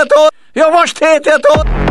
teto! Eu mostrei teto!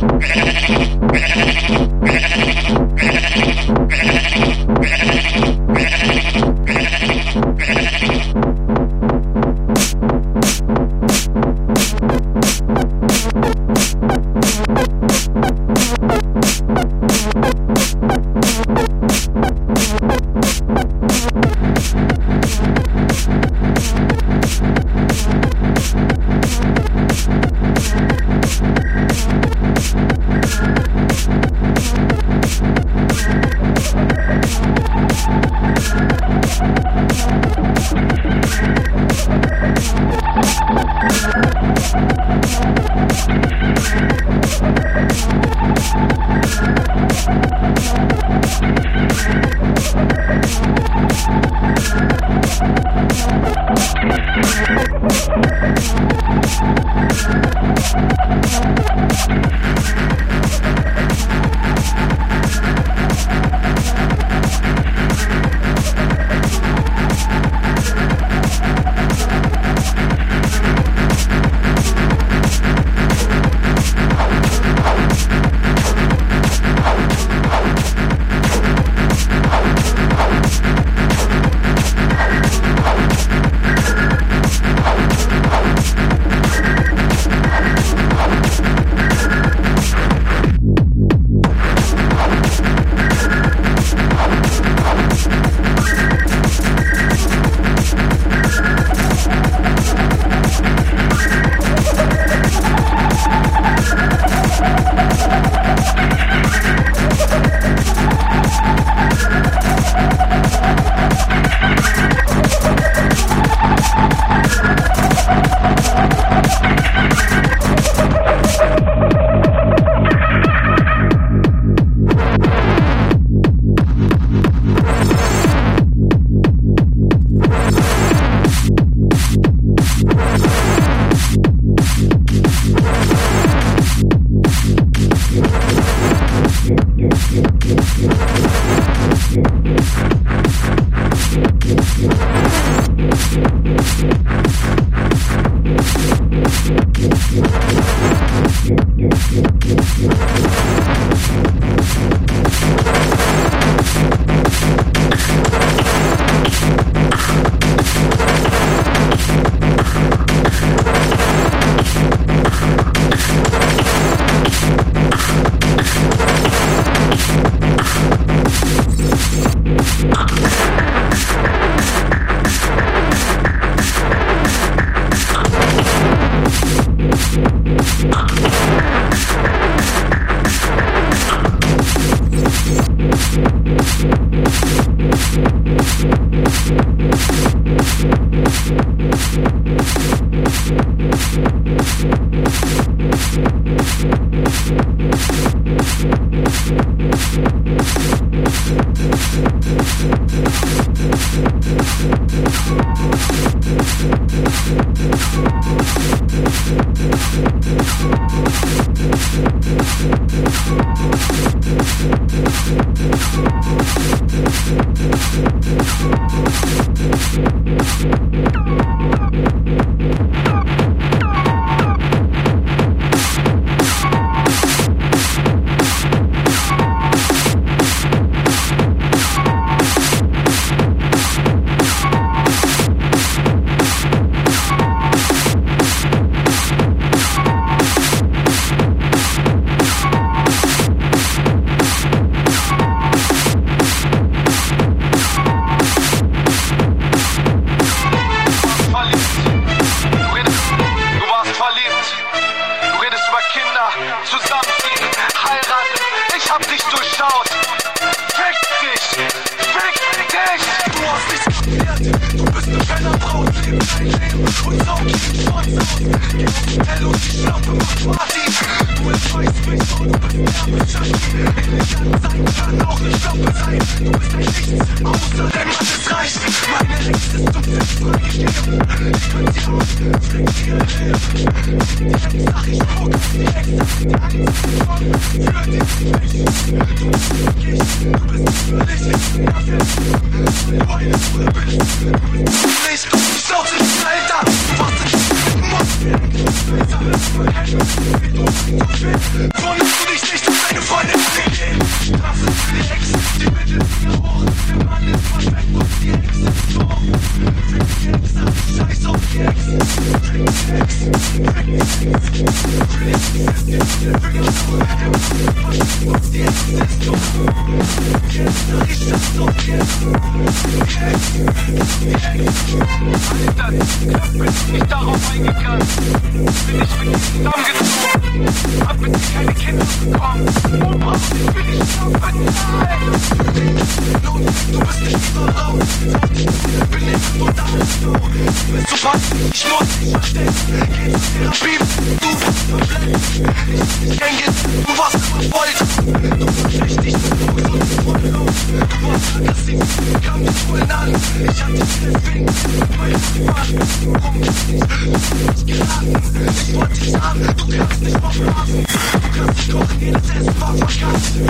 Yeah. much more. Be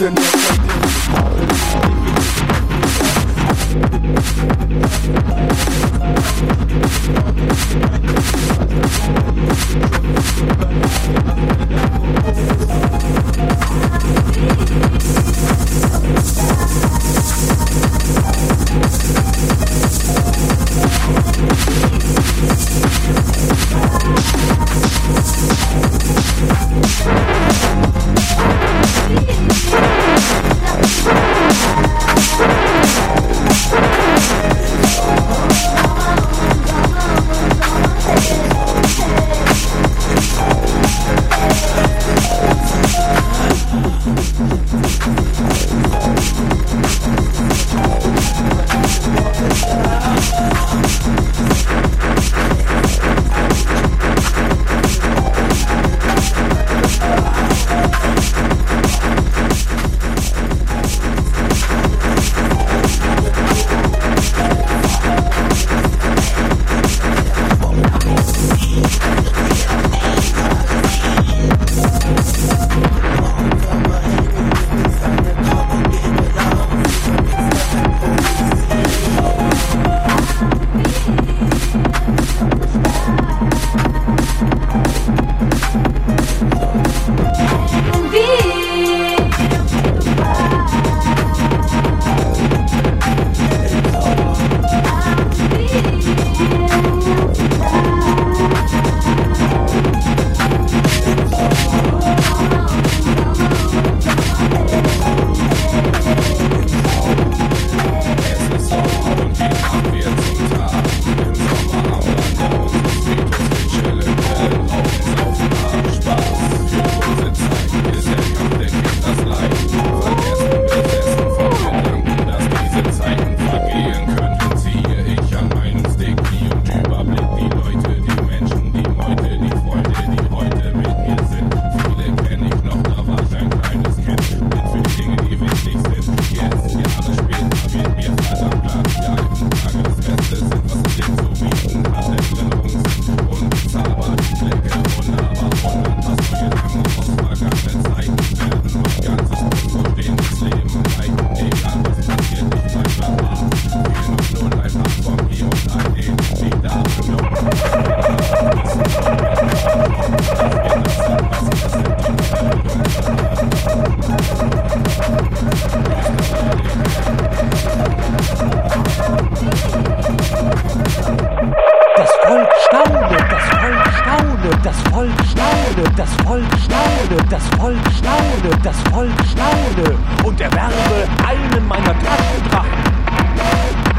nothing. das Volk staune, das Volk staune, das Volk staune, das Volk staune und erwerbe einen meiner Drachendrachen.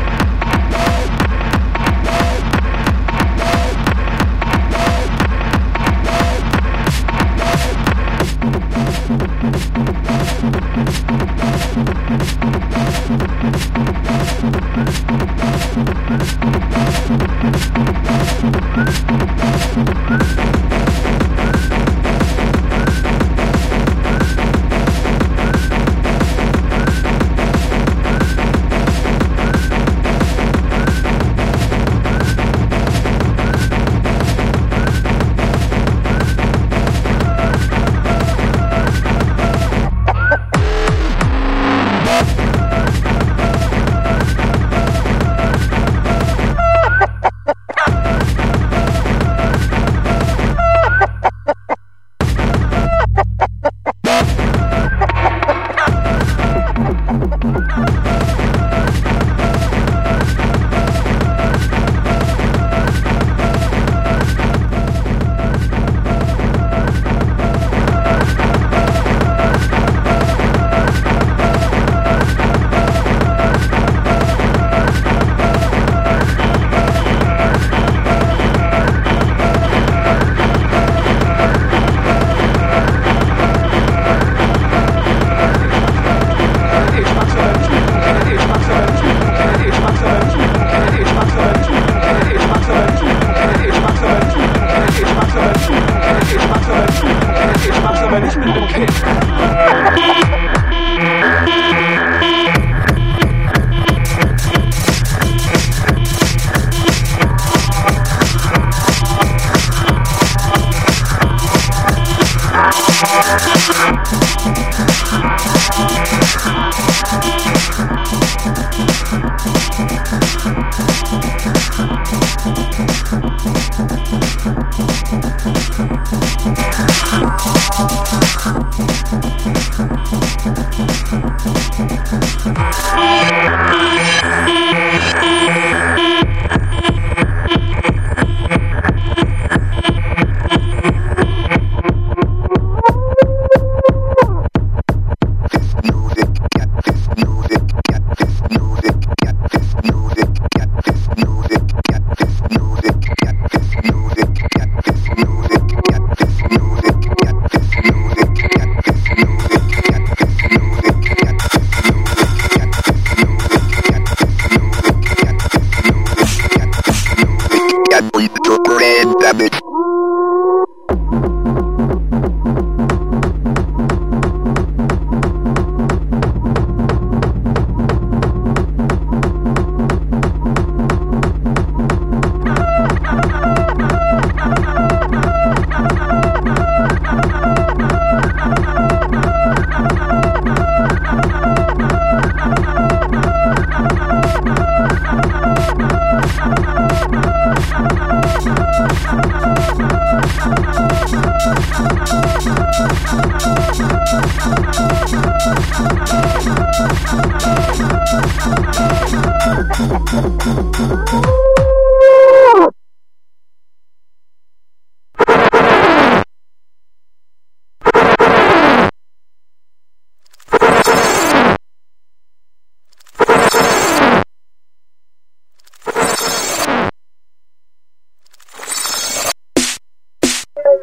damage.